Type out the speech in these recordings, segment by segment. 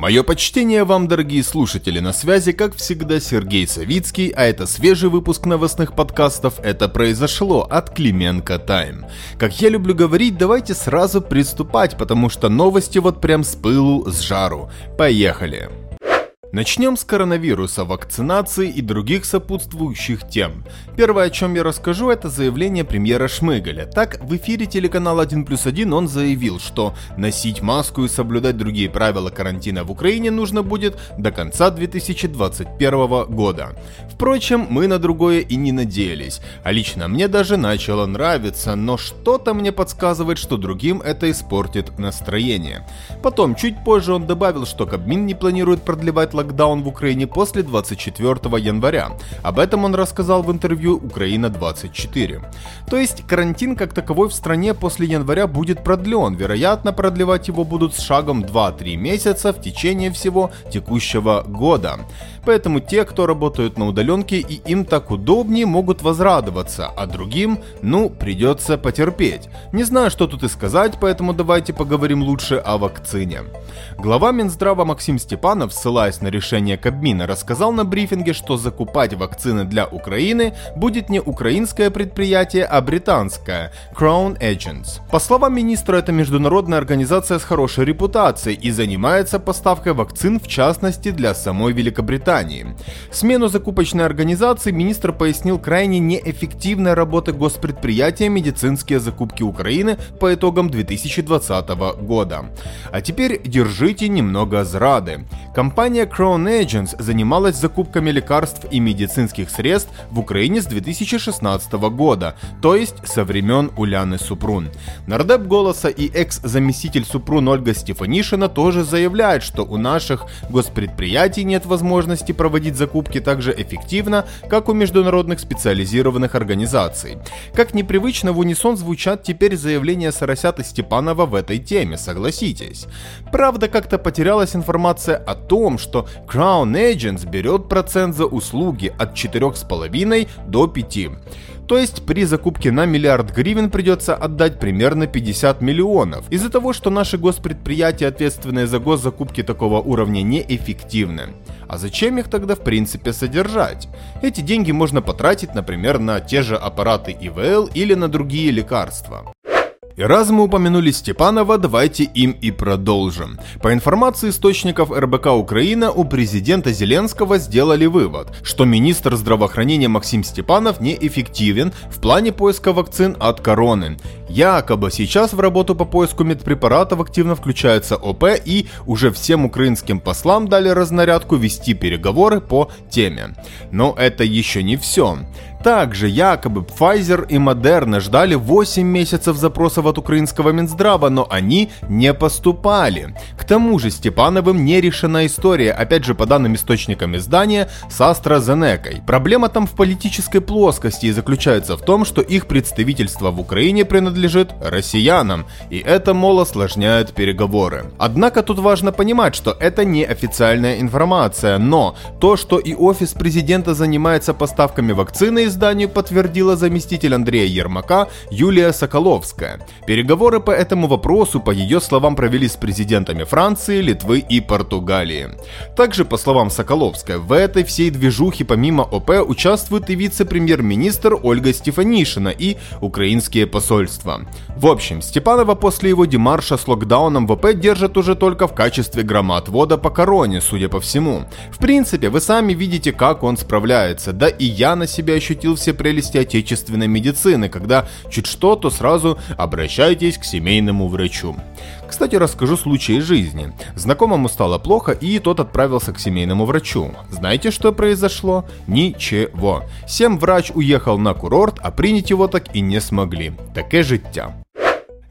Мое почтение вам, дорогие слушатели, на связи, как всегда, Сергей Савицкий, а это свежий выпуск новостных подкастов «Это произошло» от Клименко Тайм. Как я люблю говорить, давайте сразу приступать, потому что новости вот прям с пылу, с жару. Поехали! Начнем с коронавируса, вакцинации и других сопутствующих тем. Первое, о чем я расскажу, это заявление премьера Шмыгаля. Так, в эфире телеканала 1 плюс 1 он заявил, что носить маску и соблюдать другие правила карантина в Украине нужно будет до конца 2021 года. Впрочем, мы на другое и не надеялись, а лично мне даже начало нравиться, но что-то мне подсказывает, что другим это испортит настроение. Потом, чуть позже он добавил, что Кабмин не планирует продлевать локдаун в Украине после 24 января. Об этом он рассказал в интервью «Украина-24». То есть карантин как таковой в стране после января будет продлен. Вероятно, продлевать его будут с шагом 2-3 месяца в течение всего текущего года. Поэтому те, кто работают на удаленке и им так удобнее, могут возрадоваться, а другим, ну, придется потерпеть. Не знаю, что тут и сказать, поэтому давайте поговорим лучше о вакцине. Глава Минздрава Максим Степанов, ссылаясь на решение Кабмина, рассказал на брифинге, что закупать вакцины для Украины будет не украинское предприятие, а британское Crown Agents. По словам министра, это международная организация с хорошей репутацией и занимается поставкой вакцин в частности для самой Великобритании. Смену закупочной организации министр пояснил крайне неэффективной работы госпредприятия «Медицинские закупки Украины» по итогам 2020 года. А теперь держите немного зрады. Компания Crown Agents занималась закупками лекарств и медицинских средств в Украине с 2016 года, то есть со времен Уляны Супрун. Нардеп Голоса и экс-заместитель Супрун Ольга Стефанишина тоже заявляет, что у наших госпредприятий нет возможности проводить закупки так же эффективно, как у международных специализированных организаций. Как непривычно в унисон звучат теперь заявления Соросят Степанова в этой теме, согласитесь. Правда, как-то потерялась информация о том, что Crown Agents берет процент за услуги от 4,5 до 5. То есть при закупке на миллиард гривен придется отдать примерно 50 миллионов. Из-за того, что наши госпредприятия, ответственные за госзакупки такого уровня, неэффективны. А зачем их тогда в принципе содержать? Эти деньги можно потратить, например, на те же аппараты ИВЛ или на другие лекарства. И раз мы упомянули Степанова, давайте им и продолжим. По информации источников РБК Украина, у президента Зеленского сделали вывод, что министр здравоохранения Максим Степанов неэффективен в плане поиска вакцин от короны. Якобы сейчас в работу по поиску медпрепаратов активно включается ОП и уже всем украинским послам дали разнарядку вести переговоры по теме. Но это еще не все. Также якобы Pfizer и Moderna ждали 8 месяцев запросов от украинского Минздрава, но они не поступали. Тому же Степановым не решена история, опять же по данным источникам издания, с AstraZeneca. Проблема там в политической плоскости и заключается в том, что их представительство в Украине принадлежит россиянам, и это, мол, осложняет переговоры. Однако тут важно понимать, что это не официальная информация, но то, что и офис президента занимается поставками вакцины изданию подтвердила заместитель Андрея Ермака Юлия Соколовская. Переговоры по этому вопросу, по ее словам, провели с президентами Франции, Литвы и Португалии. Также, по словам Соколовской, в этой всей движухе помимо ОП участвует и вице-премьер-министр Ольга Стефанишина и украинские посольства. В общем, Степанова после его демарша с локдауном в ОП держат уже только в качестве громоотвода по короне, судя по всему. В принципе, вы сами видите, как он справляется, да и я на себя ощутил все прелести отечественной медицины, когда чуть что, то сразу обращайтесь к семейному врачу. Кстати, расскажу случай из жизни. Знакомому стало плохо, и тот отправился к семейному врачу. Знаете, что произошло? Ничего. Всем врач уехал на курорт, а принять его так и не смогли. Таке життя.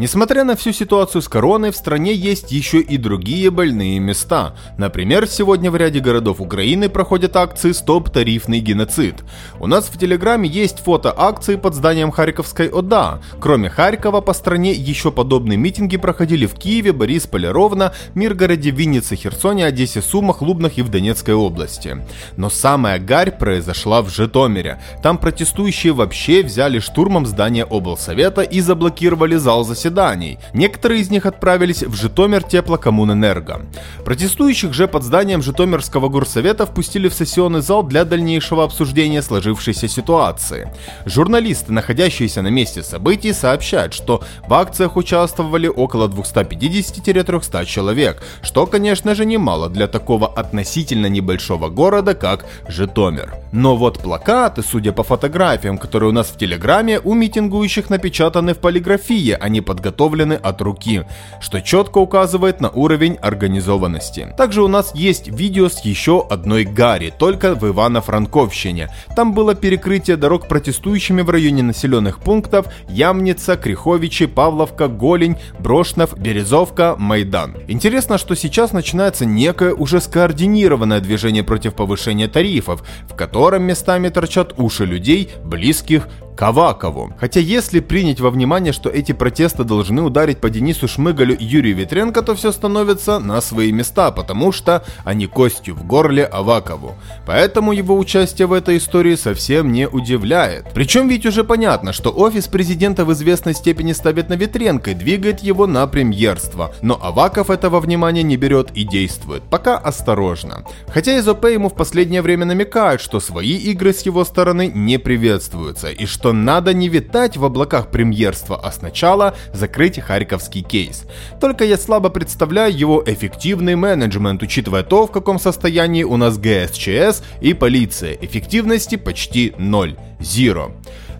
Несмотря на всю ситуацию с короной, в стране есть еще и другие больные места. Например, сегодня в ряде городов Украины проходят акции «Стоп тарифный геноцид». У нас в Телеграме есть фото акции под зданием Харьковской ОДА. Кроме Харькова, по стране еще подобные митинги проходили в Киеве, Борисполе, Ровно, Миргороде, Виннице, Херсоне, Одессе, Сумах, Лубнах и в Донецкой области. Но самая гарь произошла в Житомире. Там протестующие вообще взяли штурмом здание облсовета и заблокировали зал заседания заседаний. Некоторые из них отправились в Житомир теплокоммунэнерго. Протестующих же под зданием Житомирского горсовета впустили в сессионный зал для дальнейшего обсуждения сложившейся ситуации. Журналисты, находящиеся на месте событий, сообщают, что в акциях участвовали около 250-300 человек, что, конечно же, немало для такого относительно небольшого города, как Житомир. Но вот плакаты, судя по фотографиям, которые у нас в Телеграме, у митингующих напечатаны в полиграфии, а не подготовлены от руки, что четко указывает на уровень организованности. Также у нас есть видео с еще одной Гарри, только в Ивано-Франковщине. Там было перекрытие дорог протестующими в районе населенных пунктов Ямница, Криховичи, Павловка, Голень, Брошнов, Березовка, Майдан. Интересно, что сейчас начинается некое уже скоординированное движение против повышения тарифов, в котором местами торчат уши людей, близких Кавакову. Хотя если принять во внимание, что эти протесты должны ударить по Денису Шмыгалю и Юрию Ветренко, то все становится на свои места, потому что они костью в горле Авакову. Поэтому его участие в этой истории совсем не удивляет. Причем ведь уже понятно, что офис президента в известной степени ставит на Ветренко и двигает его на премьерство. Но Аваков этого внимания не берет и действует. Пока осторожно. Хотя из ОП ему в последнее время намекают, что свои игры с его стороны не приветствуются и что что надо не витать в облаках премьерства, а сначала закрыть харьковский кейс. Только я слабо представляю его эффективный менеджмент, учитывая то, в каком состоянии у нас ГСЧС и полиция. Эффективности почти ноль. Zero.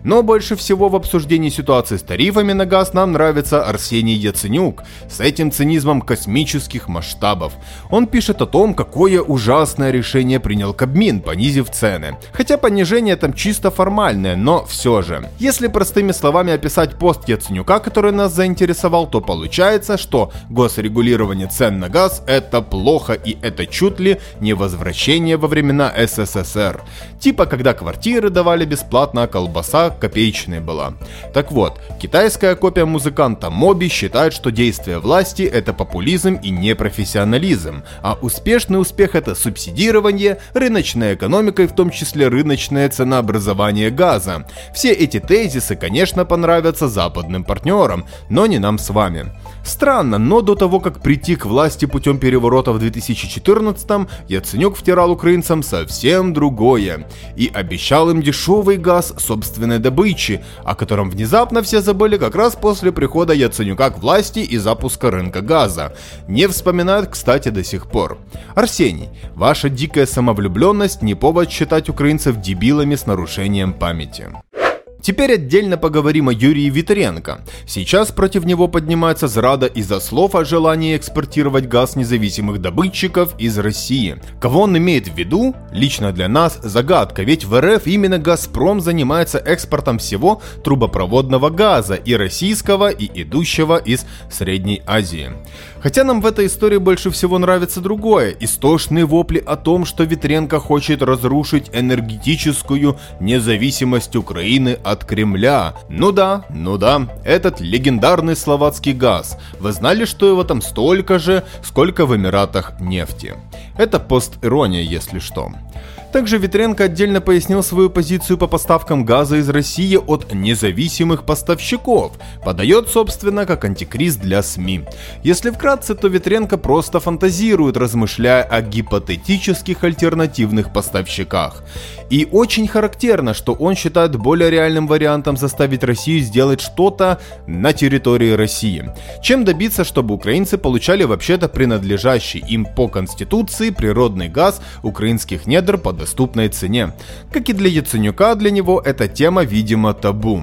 Но больше всего в обсуждении ситуации с тарифами на газ нам нравится Арсений Яценюк с этим цинизмом космических масштабов. Он пишет о том, какое ужасное решение принял Кабмин, понизив цены. Хотя понижение там чисто формальное, но все же. Если простыми словами описать пост Яценюка, который нас заинтересовал, то получается, что госрегулирование цен на газ это плохо и это чуть ли не возвращение во времена СССР. Типа когда квартиры давали бесплатно, а колбаса копеечной была. Так вот, китайская копия музыканта Моби считает, что действие власти это популизм и непрофессионализм, а успешный успех это субсидирование, рыночная экономика и в том числе рыночное ценообразование газа. Все эти тезисы, конечно, понравятся западным партнерам, но не нам с вами. Странно, но до того, как прийти к власти путем переворота в 2014-м, Яценюк втирал украинцам совсем другое и обещал им дешевый газ собственной добычи, о котором внезапно все забыли как раз после прихода Яценюка к власти и запуска рынка газа. Не вспоминают, кстати, до сих пор. Арсений, ваша дикая самовлюбленность не повод считать украинцев дебилами с нарушением памяти. Теперь отдельно поговорим о Юрии Витренко. Сейчас против него поднимается зрада из-за слов о желании экспортировать газ независимых добытчиков из России. Кого он имеет в виду? Лично для нас загадка, ведь в РФ именно «Газпром» занимается экспортом всего трубопроводного газа и российского, и идущего из Средней Азии. Хотя нам в этой истории больше всего нравится другое – истошные вопли о том, что Витренко хочет разрушить энергетическую независимость Украины от Кремля. Ну да, ну да, этот легендарный словацкий газ. Вы знали, что его там столько же, сколько в Эмиратах нефти? Это пост-ирония, если что. Также Ветренко отдельно пояснил свою позицию по поставкам газа из России от независимых поставщиков. Подает, собственно, как антикриз для СМИ. Если вкратце, то Ветренко просто фантазирует, размышляя о гипотетических альтернативных поставщиках. И очень характерно, что он считает более реальным вариантом заставить Россию сделать что-то на территории России, чем добиться, чтобы украинцы получали вообще-то принадлежащий им по конституции природный газ украинских недр под доступной цене. Как и для Яценюка, для него эта тема, видимо, табу.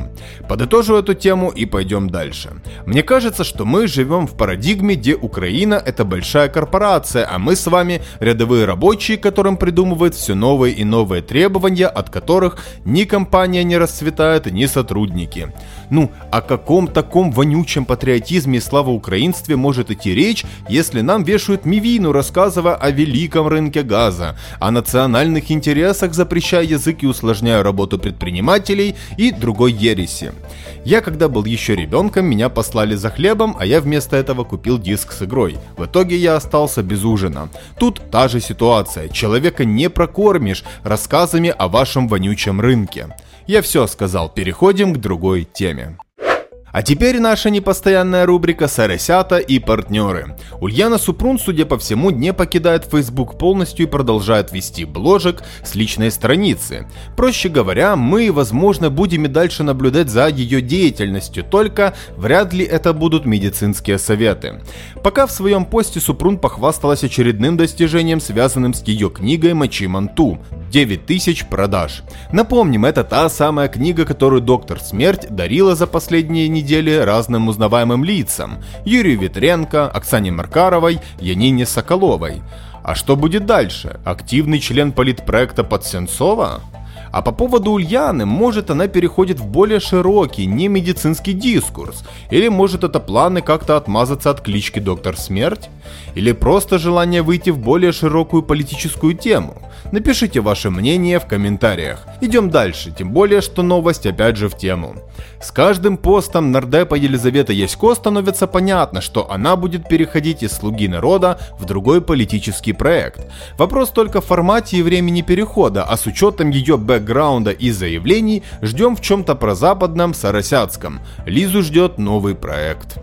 Подытожу эту тему и пойдем дальше. Мне кажется, что мы живем в парадигме, где Украина это большая корпорация, а мы с вами рядовые рабочие, которым придумывают все новые и новые требования, от которых ни компания не расцветает, ни сотрудники. Ну, о каком таком вонючем патриотизме и славоукраинстве может идти речь, если нам вешают мивину, рассказывая о великом рынке газа, о национальных интересах, запрещая язык и усложняя работу предпринимателей и другой ереси. Я когда был еще ребенком, меня послали за хлебом, а я вместо этого купил диск с игрой. В итоге я остался без ужина. Тут та же ситуация. Человека не прокормишь рассказами о вашем вонючем рынке. Я все сказал, переходим к другой теме. А теперь наша непостоянная рубрика «Соросята и партнеры». Ульяна Супрун, судя по всему, не покидает Facebook полностью и продолжает вести бложек с личной страницы. Проще говоря, мы, возможно, будем и дальше наблюдать за ее деятельностью, только вряд ли это будут медицинские советы. Пока в своем посте Супрун похвасталась очередным достижением, связанным с ее книгой «Мочи Манту», 9000 продаж. Напомним, это та самая книга, которую Доктор Смерть дарила за последние недели разным узнаваемым лицам. Юрию Ветренко, Оксане Маркаровой, Янине Соколовой. А что будет дальше? Активный член политпроекта Подсенцова? А по поводу Ульяны, может она переходит в более широкий, не медицинский дискурс? Или может это планы как-то отмазаться от клички Доктор Смерть? Или просто желание выйти в более широкую политическую тему? Напишите ваше мнение в комментариях. Идем дальше, тем более, что новость опять же в тему. С каждым постом нардепа Елизавета Ясько становится понятно, что она будет переходить из «Слуги народа» в другой политический проект. Вопрос только в формате и времени перехода, а с учетом ее бэкграунда и заявлений ждем в чем-то прозападном соросяцком. Лизу ждет новый проект.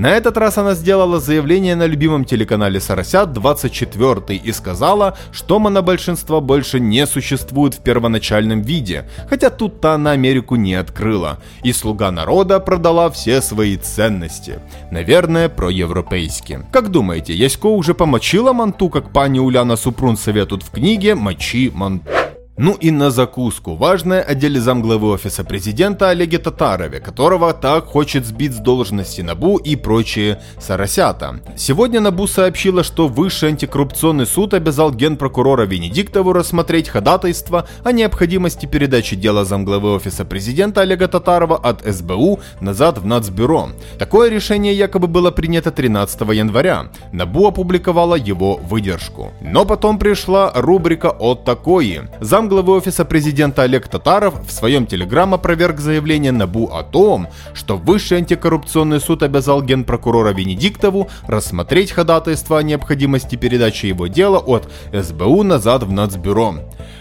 На этот раз она сделала заявление на любимом телеканале Соросят 24 и сказала, что монобольшинство больше не существует в первоначальном виде, хотя тут-то она Америку не открыла, и слуга народа продала все свои ценности. Наверное, проевропейски. Как думаете, Ясько уже помочила манту, как пани Уляна Супрун советует в книге «Мочи манту»? Ну и на закуску. Важное о деле замглавы офиса президента Олеге Татарове, которого так хочет сбить с должности НАБУ и прочие соросята. Сегодня НАБУ сообщила, что Высший антикоррупционный суд обязал генпрокурора Венедиктову рассмотреть ходатайство о необходимости передачи дела замглавы офиса президента Олега Татарова от СБУ назад в Нацбюро. Такое решение якобы было принято 13 января. НАБУ опубликовала его выдержку. Но потом пришла рубрика «От такой». Зам главы офиса президента Олег Татаров в своем телеграм опроверг заявление НАБУ о том, что Высший антикоррупционный суд обязал генпрокурора Венедиктову рассмотреть ходатайство о необходимости передачи его дела от СБУ назад в Нацбюро.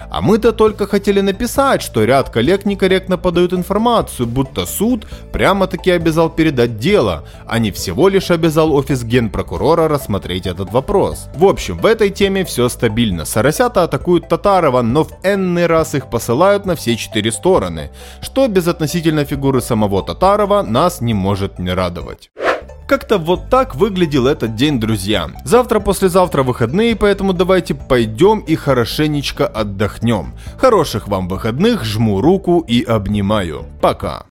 А мы-то только хотели написать, что ряд коллег некорректно подают информацию, будто суд прямо-таки обязал передать дело, а не всего лишь обязал офис генпрокурора рассмотреть этот вопрос. В общем, в этой теме все стабильно. Соросята атакуют Татарова, но в энный раз их посылают на все четыре стороны, что без относительно фигуры самого Татарова нас не может не радовать. Как-то вот так выглядел этот день, друзья. Завтра-послезавтра выходные, поэтому давайте пойдем и хорошенечко отдохнем. Хороших вам выходных, жму руку и обнимаю. Пока.